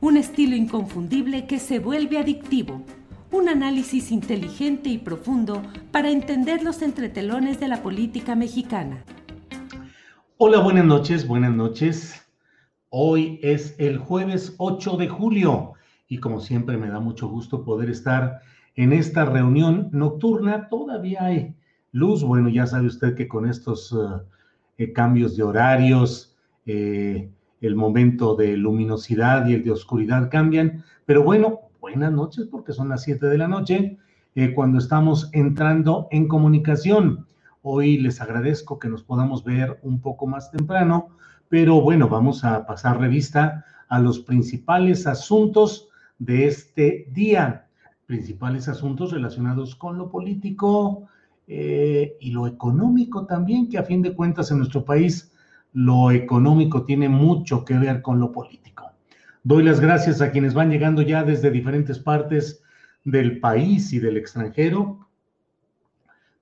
un estilo inconfundible que se vuelve adictivo, un análisis inteligente y profundo para entender los entretelones de la política mexicana. Hola, buenas noches, buenas noches. Hoy es el jueves 8 de julio y como siempre me da mucho gusto poder estar en esta reunión nocturna. Todavía hay luz, bueno, ya sabe usted que con estos uh, eh, cambios de horarios, eh, el momento de luminosidad y el de oscuridad cambian, pero bueno, buenas noches porque son las 7 de la noche eh, cuando estamos entrando en comunicación. Hoy les agradezco que nos podamos ver un poco más temprano, pero bueno, vamos a pasar revista a los principales asuntos de este día, principales asuntos relacionados con lo político eh, y lo económico también, que a fin de cuentas en nuestro país lo económico tiene mucho que ver con lo político. Doy las gracias a quienes van llegando ya desde diferentes partes del país y del extranjero.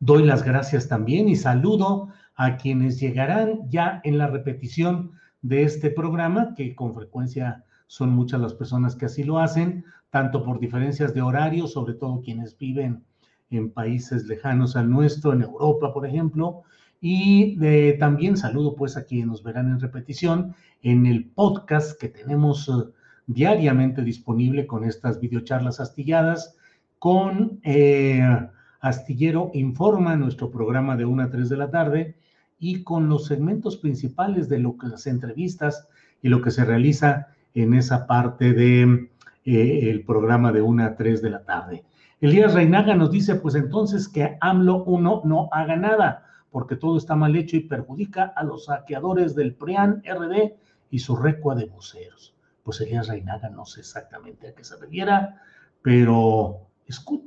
Doy las gracias también y saludo a quienes llegarán ya en la repetición de este programa, que con frecuencia son muchas las personas que así lo hacen, tanto por diferencias de horario, sobre todo quienes viven en países lejanos al nuestro, en Europa, por ejemplo, y también saludo pues a quienes nos verán en repetición en el podcast que tenemos uh, diariamente disponible con estas videocharlas astilladas con eh, Astillero Informa, nuestro programa de 1 a 3 de la tarde, y con los segmentos principales de lo que las entrevistas y lo que se realiza en esa parte de eh, programa de 1 a 3 de la tarde. Elías Reinaga nos dice, pues entonces que AMLO 1 no haga nada porque todo está mal hecho y perjudica a los saqueadores del PRIAN RD y su recua de buceros. Pues Elías Reinaga no sé exactamente a qué se refiera, pero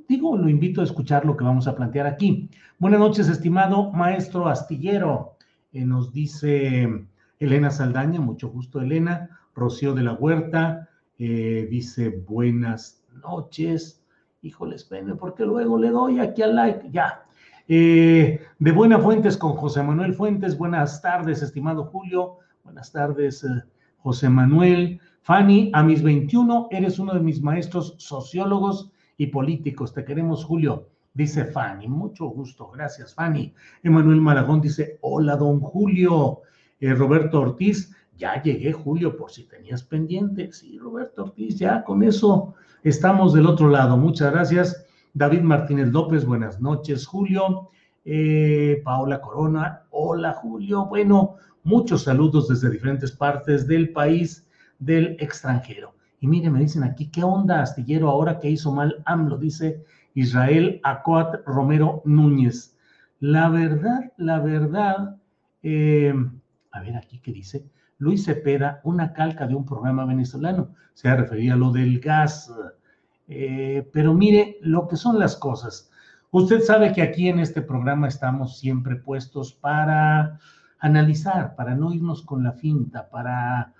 digo, lo invito a escuchar lo que vamos a plantear aquí. Buenas noches, estimado maestro astillero. Eh, nos dice Elena Saldaña, mucho gusto, Elena. Rocío de la Huerta eh, dice buenas noches. Híjole, espérenme, porque luego le doy aquí al like. Ya, eh, de Buena Fuentes con José Manuel Fuentes. Buenas tardes, estimado Julio. Buenas tardes, eh, José Manuel. Fanny, a mis 21 eres uno de mis maestros sociólogos y políticos. Te queremos, Julio. Dice Fanny, mucho gusto. Gracias, Fanny. Emanuel Maragón dice, hola, don Julio. Eh, Roberto Ortiz, ya llegué, Julio, por si tenías pendiente. Sí, Roberto Ortiz, ya con eso estamos del otro lado. Muchas gracias. David Martínez López, buenas noches, Julio. Eh, Paola Corona, hola, Julio. Bueno, muchos saludos desde diferentes partes del país, del extranjero. Y mire, me dicen aquí, ¿qué onda, astillero, ahora que hizo mal AMLO? Dice Israel Acoat Romero Núñez. La verdad, la verdad, eh, a ver aquí qué dice. Luis Cepeda, una calca de un programa venezolano. Se refería a lo del gas. Eh, pero mire lo que son las cosas. Usted sabe que aquí en este programa estamos siempre puestos para analizar, para no irnos con la finta, para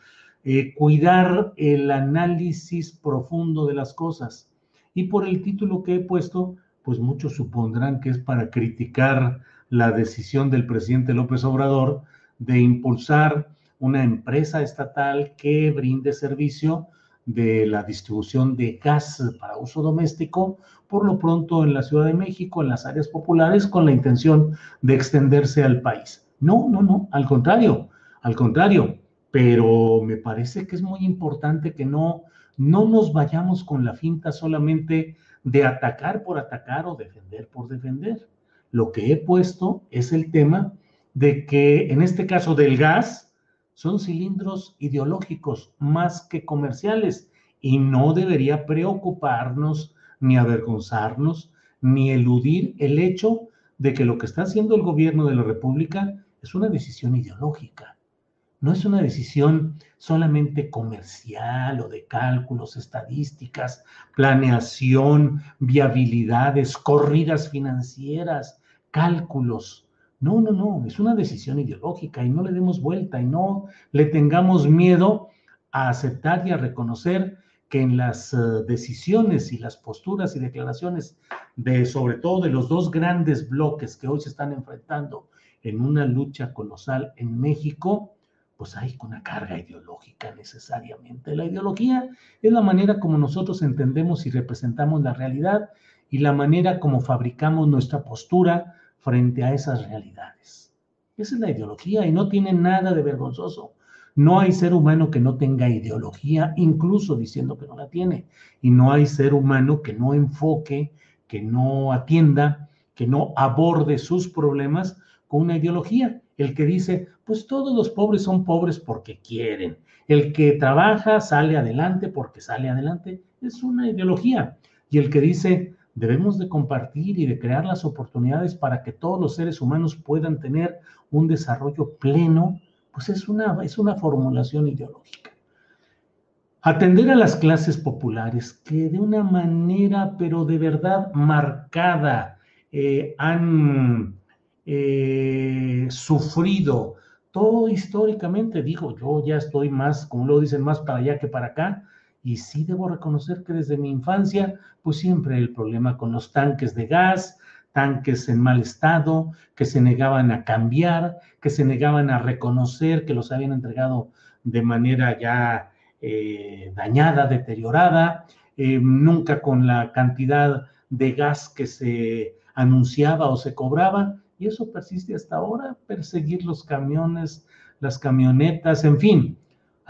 eh, cuidar el análisis profundo de las cosas. Y por el título que he puesto, pues muchos supondrán que es para criticar la decisión del presidente López Obrador de impulsar una empresa estatal que brinde servicio de la distribución de gas para uso doméstico, por lo pronto en la Ciudad de México, en las áreas populares, con la intención de extenderse al país. No, no, no, al contrario, al contrario, pero me parece que es muy importante que no, no nos vayamos con la finta solamente de atacar por atacar o defender por defender. Lo que he puesto es el tema de que en este caso del gas son cilindros ideológicos más que comerciales y no debería preocuparnos ni avergonzarnos ni eludir el hecho de que lo que está haciendo el gobierno de la República es una decisión ideológica. No es una decisión solamente comercial o de cálculos, estadísticas, planeación, viabilidades, corridas financieras, cálculos. No, no, no, es una decisión ideológica y no le demos vuelta y no le tengamos miedo a aceptar y a reconocer que en las eh, decisiones y las posturas y declaraciones de sobre todo de los dos grandes bloques que hoy se están enfrentando en una lucha colosal en México, pues hay una carga ideológica necesariamente. La ideología es la manera como nosotros entendemos y representamos la realidad y la manera como fabricamos nuestra postura frente a esas realidades. Esa es la ideología y no tiene nada de vergonzoso. No hay ser humano que no tenga ideología, incluso diciendo que no la tiene. Y no hay ser humano que no enfoque, que no atienda, que no aborde sus problemas con una ideología. El que dice, pues todos los pobres son pobres porque quieren. El que trabaja sale adelante porque sale adelante. Es una ideología. Y el que dice, debemos de compartir y de crear las oportunidades para que todos los seres humanos puedan tener un desarrollo pleno, pues es una, es una formulación ideológica. Atender a las clases populares que de una manera, pero de verdad marcada, eh, han eh, sufrido todo históricamente, digo, yo ya estoy más, como lo dicen, más para allá que para acá, y sí debo reconocer que desde mi infancia, pues siempre el problema con los tanques de gas, tanques en mal estado, que se negaban a cambiar, que se negaban a reconocer que los habían entregado de manera ya eh, dañada, deteriorada, eh, nunca con la cantidad de gas que se anunciaba o se cobraba, y eso persiste hasta ahora, perseguir los camiones, las camionetas, en fin.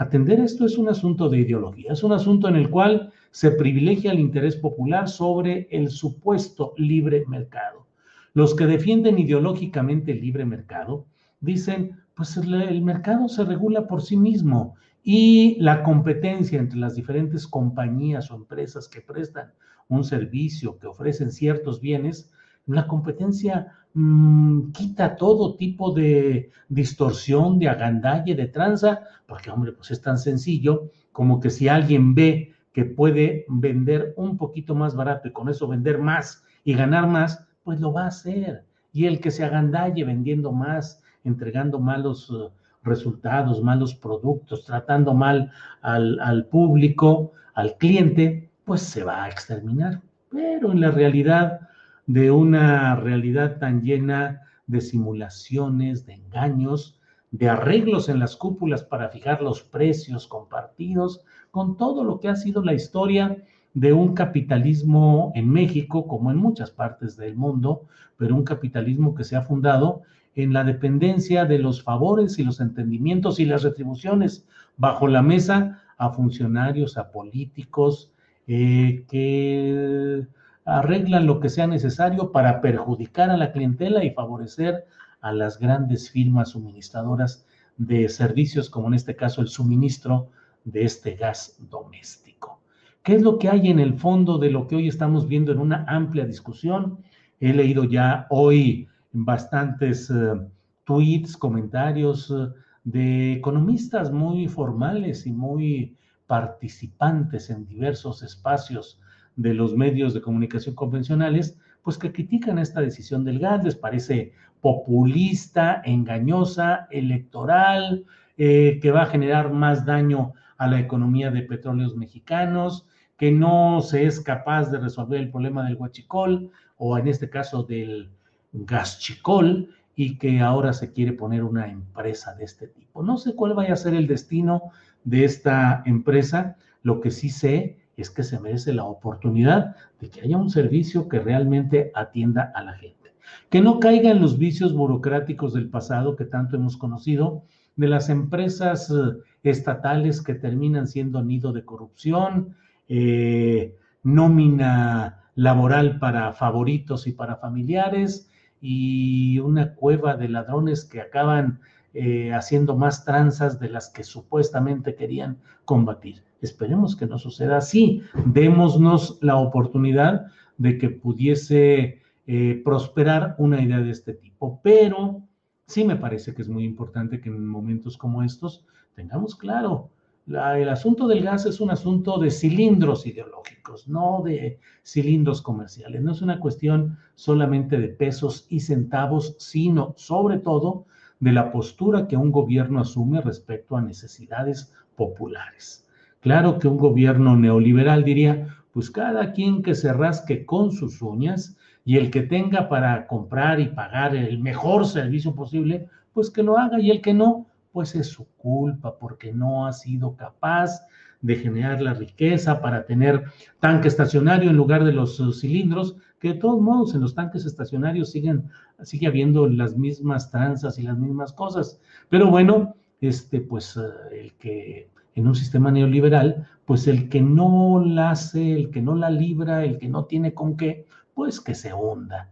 Atender esto es un asunto de ideología, es un asunto en el cual se privilegia el interés popular sobre el supuesto libre mercado. Los que defienden ideológicamente el libre mercado dicen, pues el mercado se regula por sí mismo y la competencia entre las diferentes compañías o empresas que prestan un servicio, que ofrecen ciertos bienes, la competencia mmm, quita todo tipo de distorsión, de agandalle, de tranza, porque hombre, pues es tan sencillo como que si alguien ve que puede vender un poquito más barato y con eso vender más y ganar más, pues lo va a hacer. Y el que se agandalle vendiendo más, entregando malos uh, resultados, malos productos, tratando mal al, al público, al cliente, pues se va a exterminar. Pero en la realidad, de una realidad tan llena de simulaciones, de engaños, de arreglos en las cúpulas para fijar los precios compartidos, con todo lo que ha sido la historia de un capitalismo en México, como en muchas partes del mundo, pero un capitalismo que se ha fundado en la dependencia de los favores y los entendimientos y las retribuciones bajo la mesa a funcionarios, a políticos, eh, que arreglan lo que sea necesario para perjudicar a la clientela y favorecer a las grandes firmas suministradoras de servicios, como en este caso el suministro de este gas doméstico. ¿Qué es lo que hay en el fondo de lo que hoy estamos viendo en una amplia discusión? He leído ya hoy bastantes eh, tweets, comentarios eh, de economistas muy formales y muy participantes en diversos espacios de los medios de comunicación convencionales, pues que critican esta decisión del gas, les parece populista, engañosa, electoral, eh, que va a generar más daño a la economía de petróleos mexicanos, que no se es capaz de resolver el problema del huachicol o en este caso del Gaschicol y que ahora se quiere poner una empresa de este tipo. No sé cuál vaya a ser el destino de esta empresa, lo que sí sé es que se merece la oportunidad de que haya un servicio que realmente atienda a la gente, que no caiga en los vicios burocráticos del pasado que tanto hemos conocido, de las empresas eh, estatales que terminan siendo nido de corrupción, eh, nómina laboral para favoritos y para familiares y una cueva de ladrones que acaban eh, haciendo más tranzas de las que supuestamente querían combatir. Esperemos que no suceda así. Démonos la oportunidad de que pudiese eh, prosperar una idea de este tipo. Pero sí me parece que es muy importante que en momentos como estos tengamos claro el asunto del gas es un asunto de cilindros ideológicos, no de cilindros comerciales. No es una cuestión solamente de pesos y centavos, sino sobre todo de la postura que un gobierno asume respecto a necesidades populares. Claro que un gobierno neoliberal diría, pues cada quien que se rasque con sus uñas y el que tenga para comprar y pagar el mejor servicio posible, pues que lo haga y el que no, pues es su culpa porque no ha sido capaz de generar la riqueza para tener tanque estacionario en lugar de los uh, cilindros, que de todos modos en los tanques estacionarios siguen, sigue habiendo las mismas tranzas y las mismas cosas. Pero bueno, este, pues uh, el que en un sistema neoliberal, pues el que no la hace, el que no la libra, el que no tiene con qué, pues que se hunda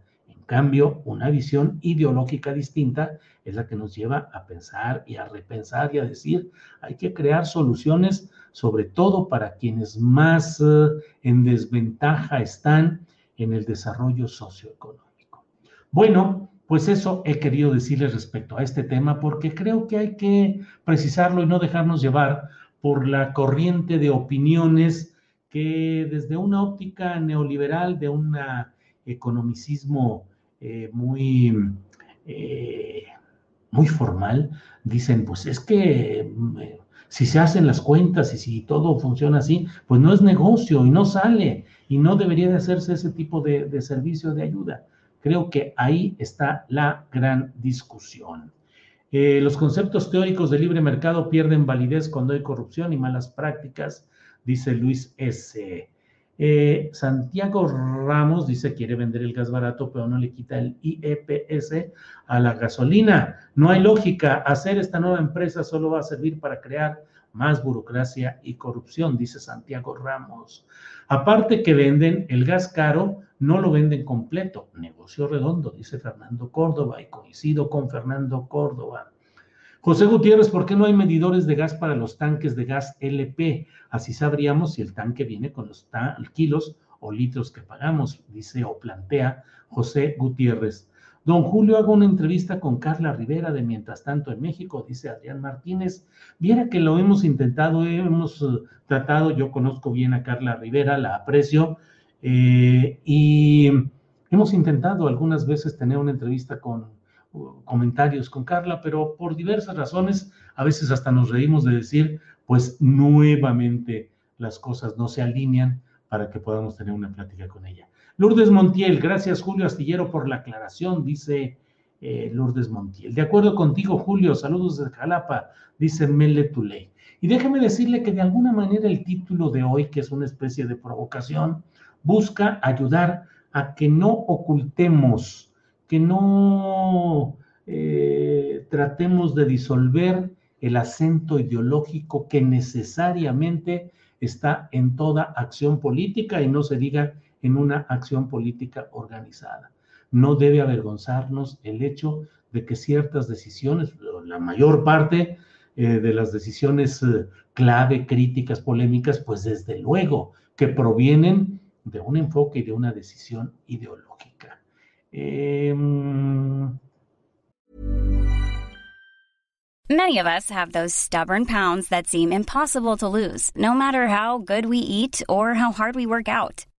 cambio, una visión ideológica distinta es la que nos lleva a pensar y a repensar y a decir, hay que crear soluciones, sobre todo para quienes más eh, en desventaja están en el desarrollo socioeconómico. Bueno, pues eso he querido decirles respecto a este tema porque creo que hay que precisarlo y no dejarnos llevar por la corriente de opiniones que desde una óptica neoliberal, de un economicismo eh, muy, eh, muy formal, dicen, pues es que mm, eh, si se hacen las cuentas y si todo funciona así, pues no es negocio y no sale y no debería de hacerse ese tipo de, servicio de ayuda. Creo que ahí está la gran discusión. los conceptos teóricos de libre mercado pierden validez cuando hay corrupción y malas prácticas, dice Luis S. Eh, Santiago Ramos dice quiere vender el gas barato, pero no le quita el IEPS a la gasolina. No hay lógica. Hacer esta nueva empresa solo va a servir para crear más burocracia y corrupción, dice Santiago Ramos. Aparte que venden el gas caro, no lo venden completo. Negocio redondo, dice Fernando Córdoba, y coincido con Fernando Córdoba. José Gutiérrez, ¿por qué no hay medidores de gas para los tanques de gas LP? Así sabríamos si el tanque viene con los kilos o litros que pagamos, dice o plantea José Gutiérrez. Don Julio, hago una entrevista con Carla Rivera de Mientras tanto en México, dice Adrián Martínez. Viera que lo hemos intentado, hemos eh, tratado, yo conozco bien a Carla Rivera, la aprecio, eh, y hemos intentado algunas veces tener una entrevista con comentarios con Carla, pero por diversas razones, a veces hasta nos reímos de decir, pues nuevamente las cosas no se alinean para que podamos tener una plática con ella. Lourdes Montiel, gracias Julio Astillero por la aclaración, dice eh, Lourdes Montiel. De acuerdo contigo, Julio, saludos desde Jalapa, dice Mele Tuley. Y déjeme decirle que de alguna manera el título de hoy, que es una especie de provocación, busca ayudar a que no ocultemos que no eh, tratemos de disolver el acento ideológico que necesariamente está en toda acción política y no se diga en una acción política organizada. No debe avergonzarnos el hecho de que ciertas decisiones, la mayor parte eh, de las decisiones eh, clave, críticas, polémicas, pues desde luego que provienen de un enfoque y de una decisión ideológica. Um... Many of us have those stubborn pounds that seem impossible to lose, no matter how good we eat or how hard we work out.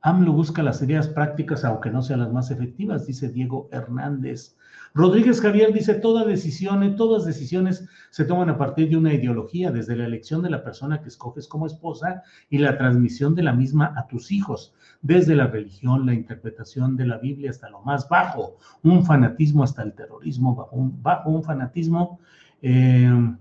AMLO busca las ideas prácticas, aunque no sean las más efectivas, dice Diego Hernández. Rodríguez Javier dice, todas decisiones, todas decisiones se toman a partir de una ideología, desde la elección de la persona que escoges como esposa y la transmisión de la misma a tus hijos, desde la religión, la interpretación de la Biblia hasta lo más bajo, un fanatismo hasta el terrorismo, bajo un, bajo un fanatismo. Eh,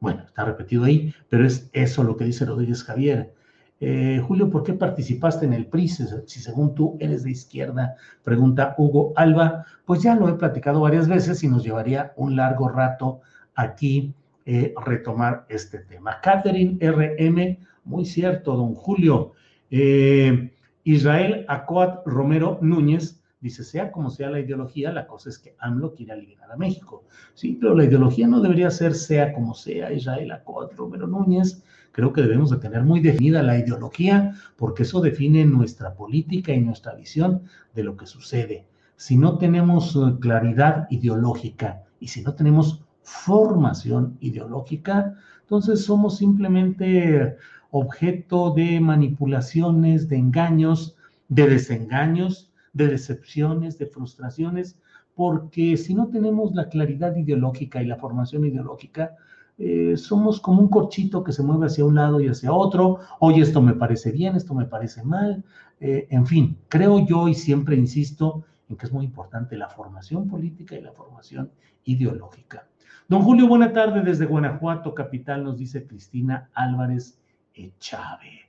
bueno, está repetido ahí, pero es eso lo que dice Rodríguez Javier. Eh, Julio, ¿por qué participaste en el PRI si, según tú eres de izquierda? Pregunta Hugo Alba. Pues ya lo he platicado varias veces y nos llevaría un largo rato aquí eh, retomar este tema. Catherine RM, muy cierto, don Julio. Eh, Israel Acoat Romero Núñez dice, sea como sea la ideología, la cosa es que AMLO quiere aliviar a México. Sí, pero la ideología no debería ser sea como sea. Israel Acoat Romero Núñez creo que debemos de tener muy definida la ideología, porque eso define nuestra política y nuestra visión de lo que sucede. Si no tenemos eh, claridad ideológica y si no tenemos formación ideológica, entonces somos simplemente objeto de manipulaciones, de engaños, de desengaños, de decepciones, de frustraciones, porque si no tenemos la claridad ideológica y la formación ideológica, eh, somos como un corchito que se mueve hacia un lado y hacia otro, oye, esto me parece bien, esto me parece mal, eh, en fin, creo yo y siempre insisto en que es muy importante la formación política y la formación ideológica. Don Julio, buena tarde desde Guanajuato, capital, nos dice Cristina Álvarez Echave.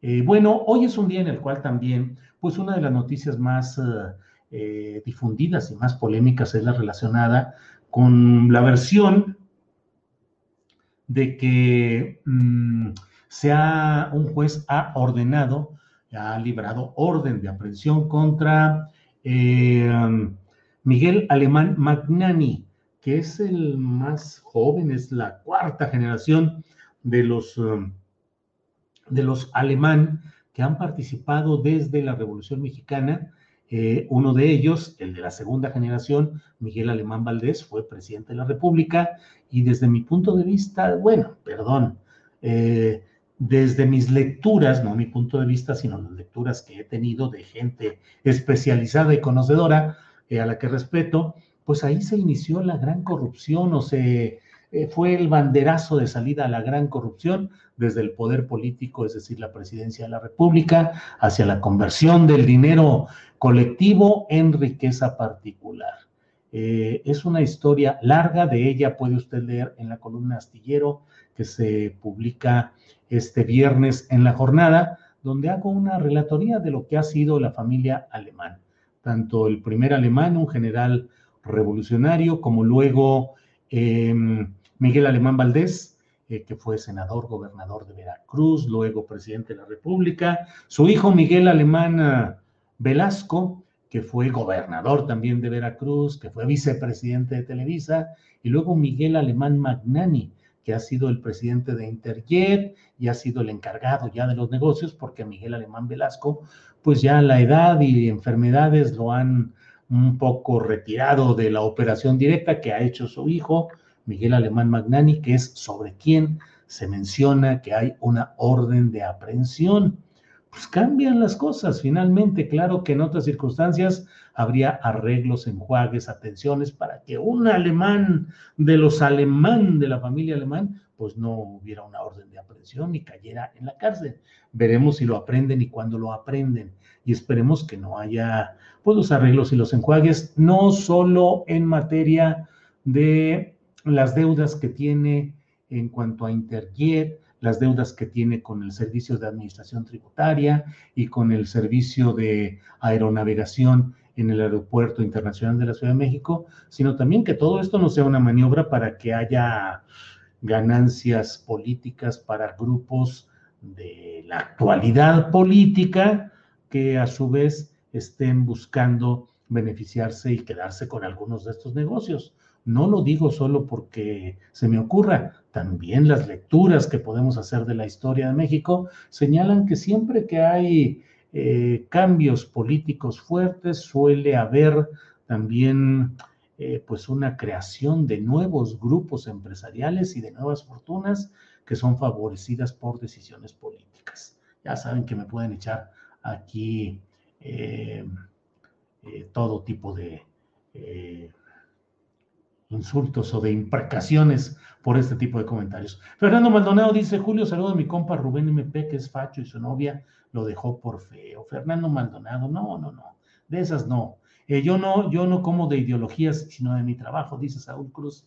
Eh, bueno, hoy es un día en el cual también, pues una de las noticias más difundidas y más polémicas es la relacionada con la versión de que mm, sea un juez ha ordenado, ha librado orden de aprehensión contra eh, Miguel Alemán Magnani, que es el más joven, es la cuarta generación de los, um, de los alemán que han participado desde la Revolución Mexicana. Eh, uno de ellos, el de la segunda generación, Miguel Alemán Valdés, fue presidente de la República y desde mi punto de vista, bueno, perdón, eh, desde mis lecturas, no mi punto de vista, sino las lecturas que he tenido de gente especializada y conocedora, eh, a la que respeto, pues ahí se inició la gran corrupción o se eh, fue el banderazo de salida a la gran corrupción desde el poder político, es decir, la presidencia de la República, hacia la conversión del dinero colectivo en riqueza particular. Eh, es una historia larga, de ella puede usted leer en la columna astillero que se publica este viernes en la jornada, donde hago una relatoría de lo que ha sido la familia alemán, tanto el primer alemán, un general revolucionario, como luego em, Miguel Alemán Valdés, eh, que fue senador, gobernador de Veracruz, luego presidente de la República, su hijo Miguel Alemán ah, Velasco, que fue gobernador también de Veracruz, que fue vicepresidente de Televisa, y luego Miguel Alemán Magnani, que ha sido el presidente de Interjet y ha sido el encargado ya de los negocios, porque Miguel Alemán Velasco, pues ya la edad y enfermedades lo han un poco retirado de la operación directa que ha hecho su hijo, Miguel Alemán Magnani, que es sobre quien se menciona que hay una orden de aprehensión pues cambian las cosas. Finalmente, claro que en otras circunstancias habría arreglos, enjuagues, atenciones para que un alemán de los alemán, de la familia alemán, pues no hubiera una orden de aprehensión y cayera en la cárcel. Veremos si lo aprenden y cuándo lo aprenden. Y esperemos que no haya pues los arreglos y los enjuagues, no solo en materia de las deudas que tiene en cuanto a Interjet, las deudas que tiene con el Servicio de Administración Tributaria y con el Servicio de Aeronavegación en el Aeropuerto Internacional de la Ciudad de México, sino también que todo esto no sea una maniobra para que haya ganancias políticas para grupos de la actualidad política que a su vez estén buscando beneficiarse y quedarse con algunos de estos negocios. No lo digo solo porque se me ocurra, también las lecturas que podemos hacer de la historia de México señalan que siempre que hay eh, cambios políticos fuertes suele haber también eh, pues una creación de nuevos grupos empresariales y de nuevas fortunas que son favorecidas por decisiones políticas. Ya saben que me pueden echar aquí eh, todo tipo de insultos o de imprecaciones por este tipo de comentarios. Fernando Maldonado dice, Julio, saludo a mi compa Rubén MP, que es facho y su novia lo dejó por feo. Fernando Maldonado, no, no, no, de esas no. Eh, yo no, yo no como de ideologías, sino de mi trabajo, dice Saúl Cruz.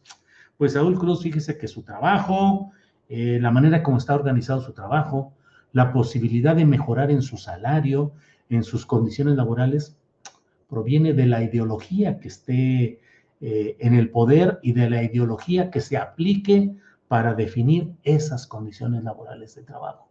Pues Saúl Cruz, fíjese que su trabajo, eh, la manera como está organizado su trabajo, la posibilidad de mejorar en su salario, en sus condiciones laborales, proviene de la ideología que esté eh, en el poder y de la ideología que se aplique para definir esas condiciones laborales de trabajo.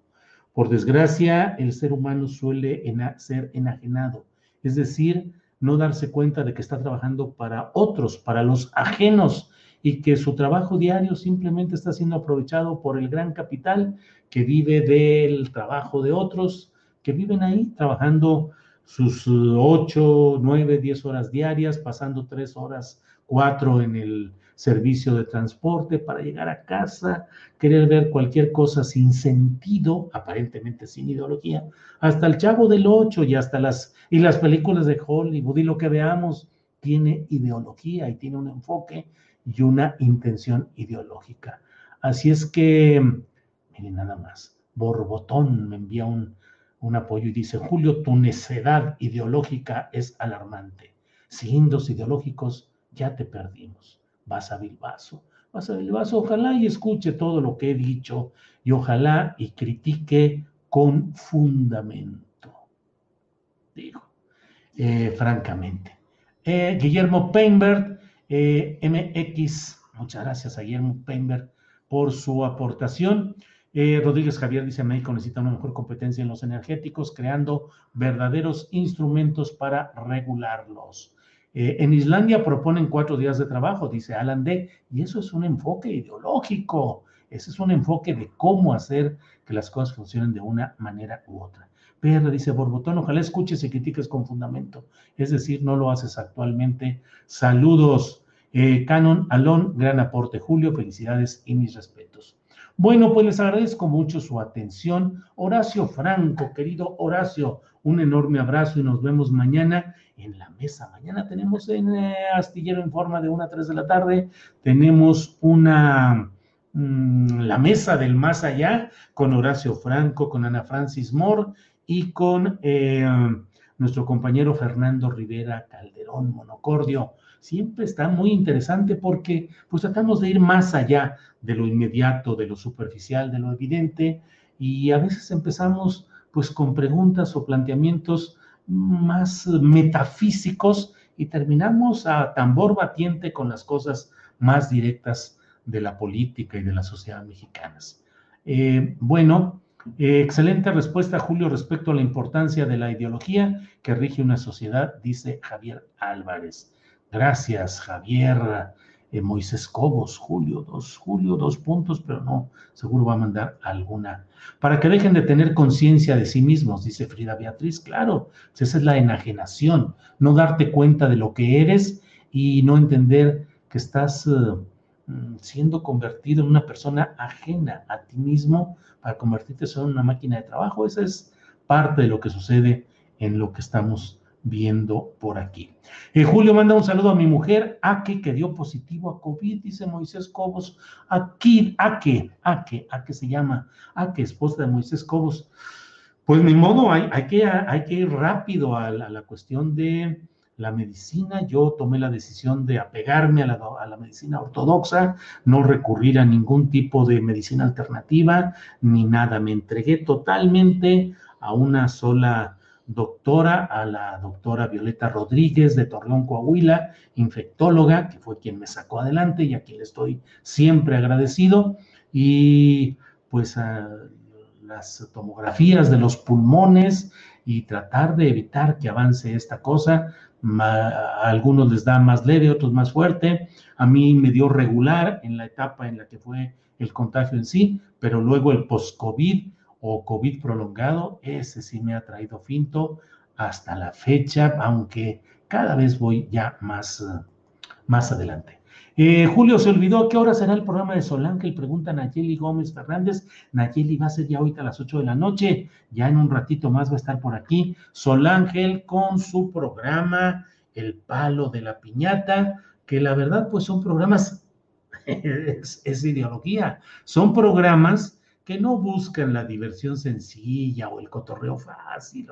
Por desgracia, el ser humano suele ser enajenado, es decir, no darse cuenta de que está trabajando para otros, para los ajenos, y que su trabajo diario simplemente está siendo aprovechado por el gran capital que vive del trabajo de otros, que viven ahí trabajando sus ocho, nueve, diez horas diarias, pasando tres horas, cuatro en el servicio de transporte para llegar a casa, querer ver cualquier cosa sin sentido, aparentemente sin ideología, hasta el Chavo del Ocho y hasta las, y las películas de Hollywood y lo que veamos tiene ideología y tiene un enfoque y una intención ideológica. Así es que, miren nada más, Borbotón me envía un, un apoyo y dice, Julio, tu necedad ideológica es alarmante. Dos ideológicos ya te perdimos vas a Bilbaso. Vas a Bilbaso, ojalá y escuche todo lo que he dicho y ojalá y critique con fundamento, digo, eh, francamente. Eh, Guillermo Peinbert, eh, MX, muchas gracias a Guillermo Peinbert por su aportación. Rodríguez Javier dice, México necesita una mejor competencia en los energéticos, creando verdaderos instrumentos para regularlos. Eh, en Islandia proponen cuatro días de trabajo, dice Alan D., y eso es un enfoque ideológico, ese es un enfoque de cómo hacer que las cosas funcionen de una manera u otra. PR dice Borbotón, ojalá escuches y critiques con fundamento, es decir, no lo haces actualmente. Saludos, eh, Canon Alon, gran aporte, Julio, felicidades y mis respetos. Bueno, pues les agradezco mucho su atención. Horacio Franco, querido Horacio, un enorme abrazo y nos vemos mañana en la mesa. Mañana tenemos en eh, Astillero en forma de 1 a 3 de la tarde, tenemos una, mm, la mesa del más allá con Horacio Franco, con Ana Francis Moore y con eh, nuestro compañero Fernando Rivera Calderón Monocordio siempre está muy interesante porque pues tratamos de ir más allá de lo inmediato, de lo superficial, de lo evidente y a veces empezamos pues con preguntas o planteamientos más metafísicos y terminamos a tambor batiente con las cosas más directas de la política y de la sociedad mexicanas. Eh, bueno, eh, excelente respuesta, Julio, respecto a la importancia de la ideología que rige una sociedad, dice Javier Álvarez. Gracias, Javier. Eh, Moisés Cobos, Julio, dos, Julio, dos puntos, pero no, seguro va a mandar alguna. Para que dejen de tener conciencia de sí mismos, dice Frida Beatriz, claro, pues esa es la enajenación, no darte cuenta de lo que eres y no entender que estás eh, mm, siendo convertido en una persona ajena a ti mismo para convertirte en una máquina de trabajo. Esa es parte de lo que sucede en lo que estamos viendo por aquí. Eh, Julio manda un saludo a mi mujer, Ake, que dio positivo a COVID, dice Moisés Cobos. Aquí, Ake, Ake, Ake se llama, Ake, esposa de Moisés Cobos. Pues ni modo, hay, hay, que, hay que ir rápido a la, cuestión de la medicina. Yo tomé la decisión de apegarme a la, a la medicina ortodoxa, no recurrir a ningún tipo de medicina alternativa, ni nada. Me entregué totalmente a una sola doctora, a la doctora Violeta Rodríguez de Torreón, Coahuila, infectóloga, que fue quien me sacó adelante y a quien le estoy siempre agradecido, y pues a las tomografías de los pulmones y tratar de evitar que avance esta cosa. A algunos les da más leve, otros más fuerte. A mí me dio regular en la etapa en la que fue el contagio en sí, pero luego el post-COVID o COVID prolongado, ese sí me ha traído finto hasta la fecha, aunque cada vez voy ya más, más adelante. Eh, Julio se olvidó qué hora será el programa de Solange y pregunta Nayeli Gómez Fernández. Nayeli va a ser ya ahorita a las 8 de la noche, ya en un ratito más va a estar por aquí. Solángel con su programa El Palo de la Piñata, que la verdad pues son programas, es ideología, son programas que no buscan la diversión sencilla o el cotorreo fácil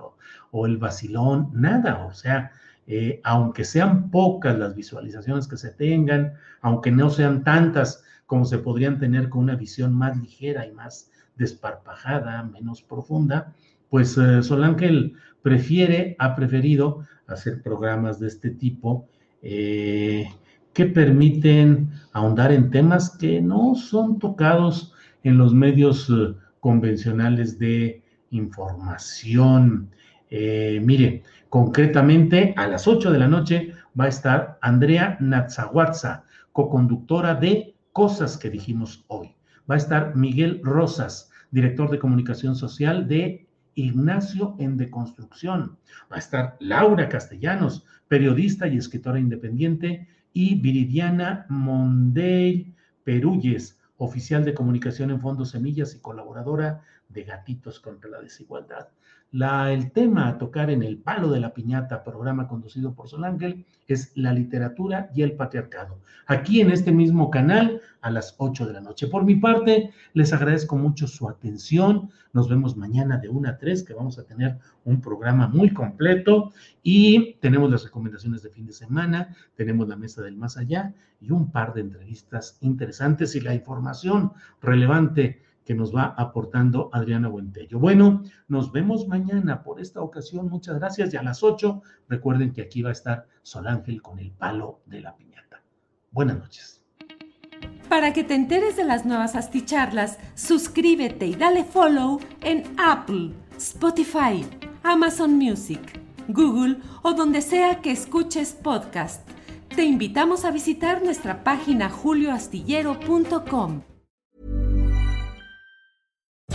o, el vacilón, nada, o sea, eh, aunque sean pocas las visualizaciones que se tengan, aunque no sean tantas como se podrían tener con una visión más ligera y más desparpajada, menos profunda, pues eh, Sol Ángel prefiere, ha preferido hacer programas de este tipo eh, que permiten ahondar en temas que no son tocados en los medios eh, convencionales de información. Eh, mire, concretamente a las 8 de la noche va a estar Andrea Natzahuatza, coconductora de Cosas que dijimos hoy. Va a estar Miguel Rosas, director de comunicación social de Ignacio en Deconstrucción. Va a estar Laura Castellanos, periodista y escritora independiente, y Viridiana Mondey Perúyes, oficial de comunicación en Fondos Semillas y colaboradora de Gatitos contra la Desigualdad. La, el tema a tocar en el palo de la piñata, programa conducido por Sol Ángel, es la literatura y el patriarcado. Aquí en este mismo canal a las 8 de la noche. Por mi parte, les agradezco mucho su atención. Nos vemos mañana de 1 a 3, que vamos a tener un programa muy completo y tenemos las recomendaciones de fin de semana, tenemos la mesa del más allá y un par de entrevistas interesantes y la información relevante que nos va aportando Adriana Buentello. Bueno, nos vemos mañana por esta ocasión. Muchas gracias. Y a las 8, recuerden que aquí va a estar Sol Ángel con el palo de la piñata. Buenas noches. Para que te enteres de las nuevas asticharlas, suscríbete y dale follow en Apple, Spotify, Amazon Music, Google o donde sea que escuches podcast. Te invitamos a visitar nuestra página julioastillero.com.